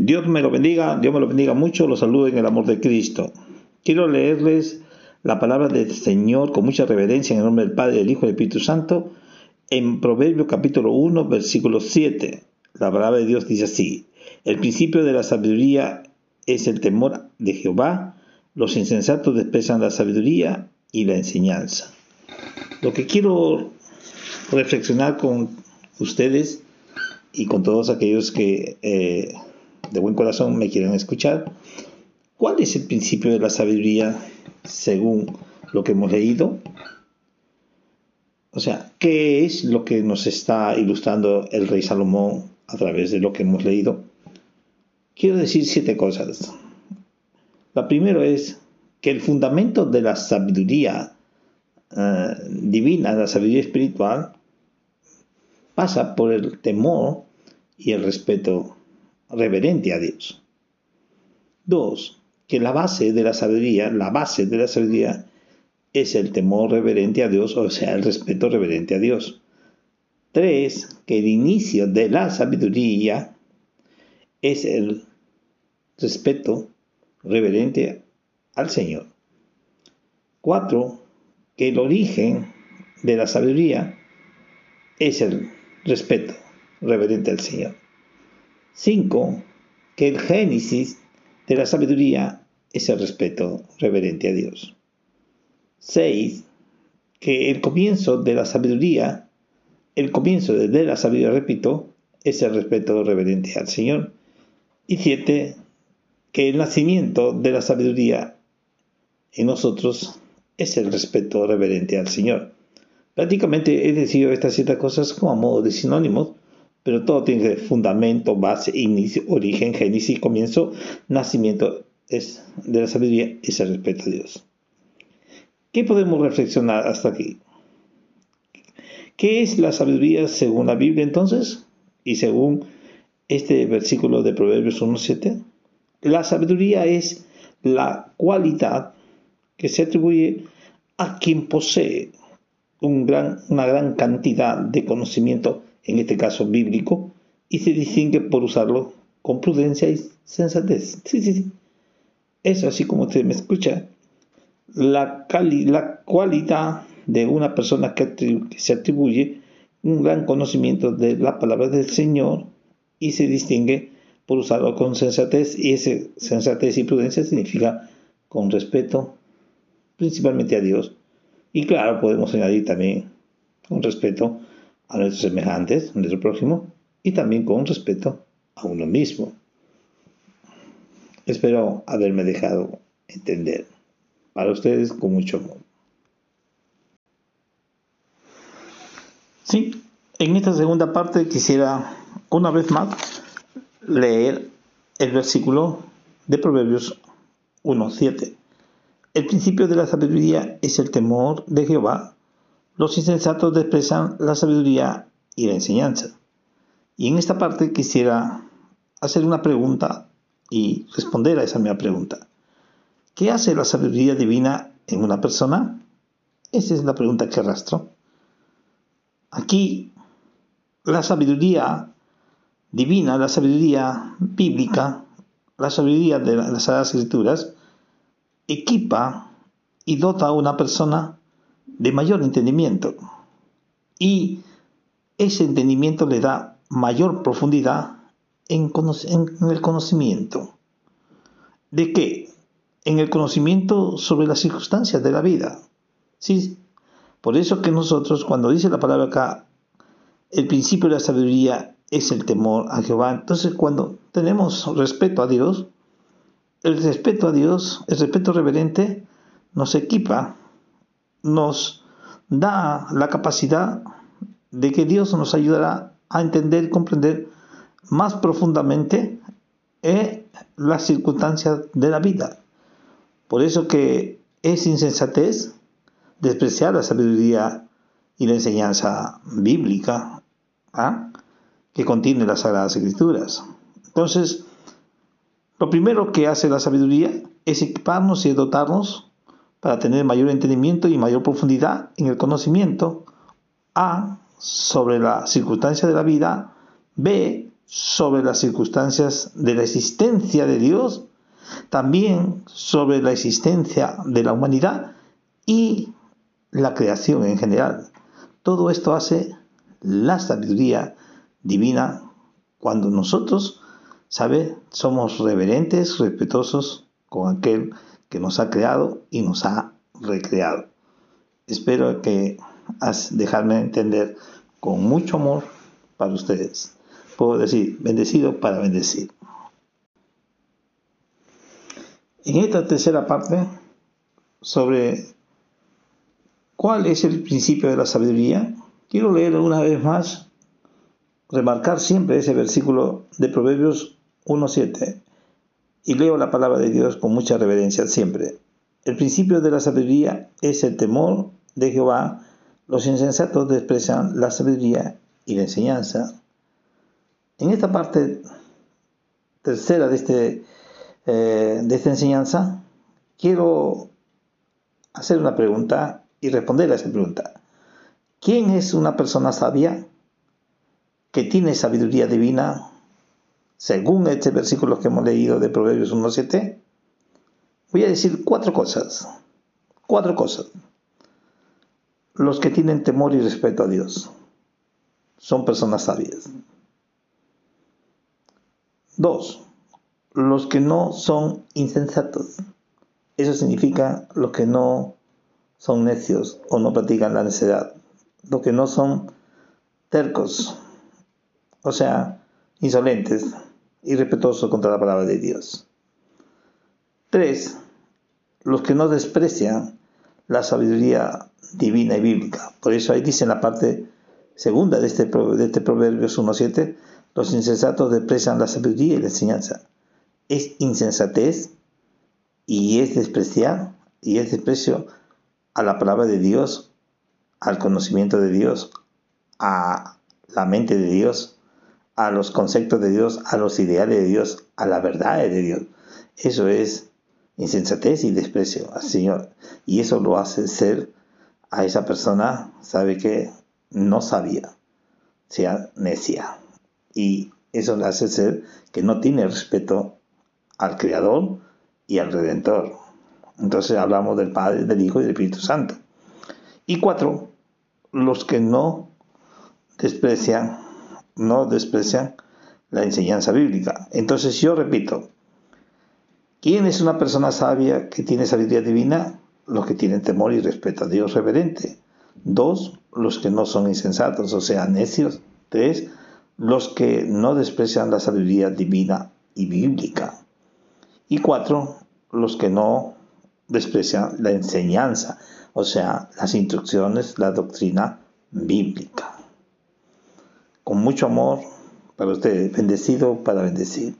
Dios me lo bendiga, Dios me lo bendiga mucho, los saludo en el amor de Cristo. Quiero leerles la palabra del Señor con mucha reverencia en el nombre del Padre, del Hijo y del Espíritu Santo en Proverbios capítulo 1, versículo 7. La palabra de Dios dice así, el principio de la sabiduría es el temor de Jehová, los insensatos desprecian la sabiduría y la enseñanza. Lo que quiero reflexionar con ustedes y con todos aquellos que eh, de buen corazón me quieren escuchar, ¿cuál es el principio de la sabiduría según lo que hemos leído? O sea, ¿qué es lo que nos está ilustrando el rey Salomón a través de lo que hemos leído? Quiero decir siete cosas. La primera es que el fundamento de la sabiduría eh, divina, la sabiduría espiritual, pasa por el temor y el respeto reverente a Dios. Dos, que la base de la sabiduría, la base de la sabiduría es el temor reverente a Dios, o sea, el respeto reverente a Dios. Tres, que el inicio de la sabiduría es el respeto reverente al Señor. Cuatro, que el origen de la sabiduría es el respeto reverente al Señor. Cinco, que el génesis de la sabiduría es el respeto reverente a Dios. 6. Que el comienzo de la sabiduría, el comienzo de la sabiduría, repito, es el respeto reverente al Señor. Y 7. Que el nacimiento de la sabiduría en nosotros es el respeto reverente al Señor. Prácticamente he decidido estas siete cosas como a modo de sinónimos, pero todo tiene fundamento, base, inicio, origen, génesis, comienzo, nacimiento es de la sabiduría es el respeto a Dios. ¿Qué podemos reflexionar hasta aquí? ¿Qué es la sabiduría según la Biblia entonces? Y según este versículo de Proverbios 1.7. La sabiduría es la cualidad que se atribuye a quien posee un gran, una gran cantidad de conocimiento, en este caso bíblico, y se distingue por usarlo con prudencia y sensatez. Sí, sí, sí. Eso así como usted me escucha la, la cualidad de una persona que, se atribuye un gran conocimiento de la palabra del Señor y se distingue por usarlo con sensatez y ese sensatez y prudencia significa con respeto principalmente a Dios y claro podemos añadir también con respeto a nuestros semejantes, a nuestro prójimo y también con respeto a uno mismo. Espero haberme dejado entender para ustedes con mucho amor. Sí, en esta segunda parte quisiera una vez más leer el versículo de Proverbios 1.7. El principio de la sabiduría es el temor de Jehová. Los insensatos desprecian la sabiduría y la enseñanza. Y en esta parte quisiera hacer una pregunta y responder a esa misma pregunta. ¿Qué hace la sabiduría divina en una persona? Esa es la pregunta que arrastro. Aquí, la sabiduría divina, la sabiduría bíblica, la sabiduría de las Sagradas Escrituras, equipa y dota a una persona de mayor entendimiento. Y ese entendimiento le da mayor profundidad en, el conocimiento. ¿De qué? en el conocimiento sobre las circunstancias de la vida. ¿Sí? Por eso que nosotros, cuando dice la palabra acá, el principio de la sabiduría es el temor a Jehová. Entonces, cuando tenemos respeto a Dios, el respeto a Dios, el respeto reverente, nos equipa, nos da la capacidad de que Dios nos ayudará a entender y comprender más profundamente eh, las circunstancias de la vida. Por eso que es insensatez despreciar la sabiduría y la enseñanza bíblica ¿ah? que contiene las Sagradas Escrituras. Entonces, lo primero que hace la sabiduría es equiparnos y dotarnos para tener mayor entendimiento y mayor profundidad en el conocimiento. A. Sobre la circunstancia de la vida. B. sobre las circunstancias de la existencia de Dios, también sobre la existencia de la humanidad y la creación en general. Todo esto hace la sabiduría divina cuando nosotros, ¿sabe? Somos reverentes, respetuosos con aquel que nos ha creado y nos ha recreado. Espero que dejarme entender con mucho amor para ustedes. Puedo decir, bendecido para bendecir. En esta tercera parte, sobre cuál es el principio de la sabiduría, quiero leer una vez más, remarcar siempre ese versículo de Proverbios 1.7 y leo la palabra de Dios con mucha reverencia siempre. El principio de la sabiduría es el temor de Jehová. Los insensatos desprecian la sabiduría y la enseñanza. En esta parte tercera de, este, eh, de esta enseñanza, quiero hacer una pregunta y responder a esa pregunta. ¿Quién es una persona sabia que tiene sabiduría divina según este versículo que hemos leído de Proverbios 1.7, voy a decir cuatro cosas. Cuatro cosas. Los que tienen temor y respeto a Dios son personas sabias. Dos, los que no son insensatos. Eso significa los que no son necios o no practican la necedad. Los que no son tercos, o sea, insolentes, y respetuoso contra la palabra de Dios. 3. Los que no desprecian la sabiduría divina y bíblica. Por eso ahí dice en la parte segunda de este, de este Proverbios 1.7, los insensatos desprecian la sabiduría y la enseñanza. Es insensatez y es despreciar y es desprecio a la palabra de Dios, al conocimiento de Dios, a la mente de Dios, a los conceptos de Dios, a los ideales de Dios, a la verdad de Dios. Eso es insensatez y desprecio al Señor. Y eso lo hace ser a esa persona, sabe que no sabía, sea necia. Y eso le hace ser que no tiene respeto al Creador y al Redentor. Entonces hablamos del Padre, del Hijo y del Espíritu Santo. Y cuatro, los que no desprecian no desprecian la enseñanza bíblica. Entonces yo repito, ¿quién es una persona sabia que tiene sabiduría divina? Los que tienen temor y respeto a Dios reverente. Dos, los que no son insensatos, o sea, necios. Tres, los que no desprecian la sabiduría divina y bíblica. Y cuatro, los que no desprecian la enseñanza, o sea, las instrucciones, la doctrina bíblica con mucho amor para ustedes, bendecido para bendecir.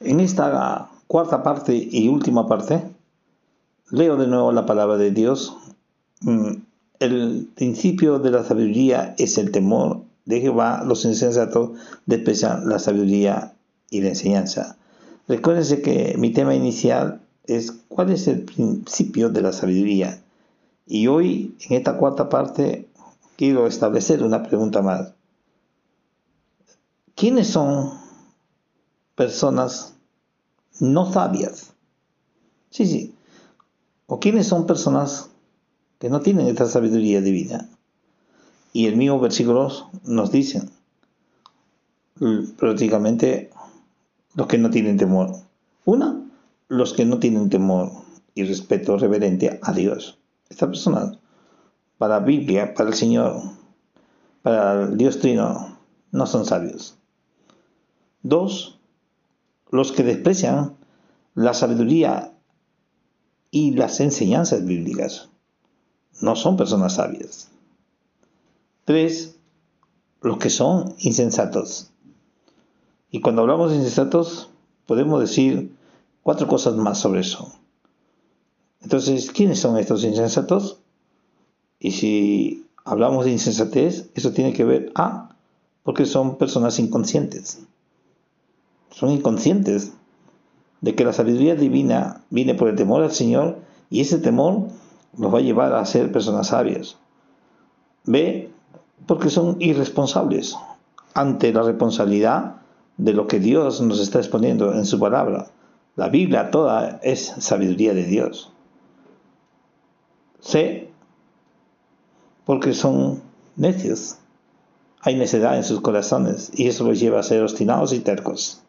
En esta cuarta parte y última parte, leo de nuevo la palabra de Dios. Mm, el principio de la sabiduría es el temor de Jehová, los insensatos desprecian la sabiduría y la enseñanza. Recuérdense que mi tema inicial es cuál es el principio de la sabiduría. Y hoy, en esta cuarta parte, quiero establecer una pregunta más. ¿Quiénes son personas no sabias? Sí, sí. ¿O quiénes son personas que no tienen esta sabiduría divina? Y el mismo versículo nos dice, prácticamente los que no tienen temor. Una, los que no tienen temor y respeto reverente a Dios. Estas personas para la Biblia, para el Señor, para el Dios Trino, no son sabios. Dos, los que desprecian la sabiduría y las enseñanzas bíblicas no son personas sabias. Tres, los que son insensatos. Y cuando hablamos de insensatos, podemos decir cuatro cosas más sobre eso. Entonces, ¿quiénes son estos insensatos? Y si hablamos de insensatez, eso tiene que ver a, porque son personas inconscientes. Son inconscientes de que la sabiduría divina viene por el temor al Señor y ese temor nos va a llevar a ser personas sabias. B, porque son irresponsables ante la responsabilidad de lo que Dios nos está exponiendo en su palabra. La Biblia toda es sabiduría de Dios. C, porque son necios. Hay necedad en sus corazones y eso los lleva a ser obstinados y tercos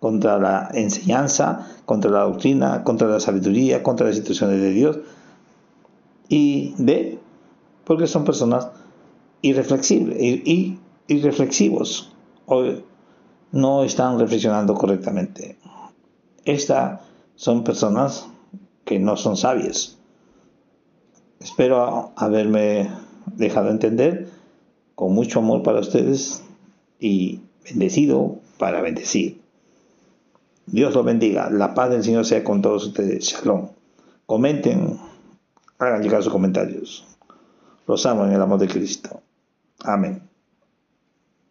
contra la enseñanza, contra la doctrina, contra la sabiduría, contra las instituciones de Dios. Y D, porque son personas irreflexibles irreflexivos o no están reflexionando correctamente. Estas son personas que no son sabias. Espero haberme dejado entender con mucho amor para ustedes y bendecido para bendecir. Dios los bendiga. La paz del Señor sea con todos ustedes. Shalom. Comenten, hagan llegar sus comentarios. Los amo en el amor de Cristo. Amén.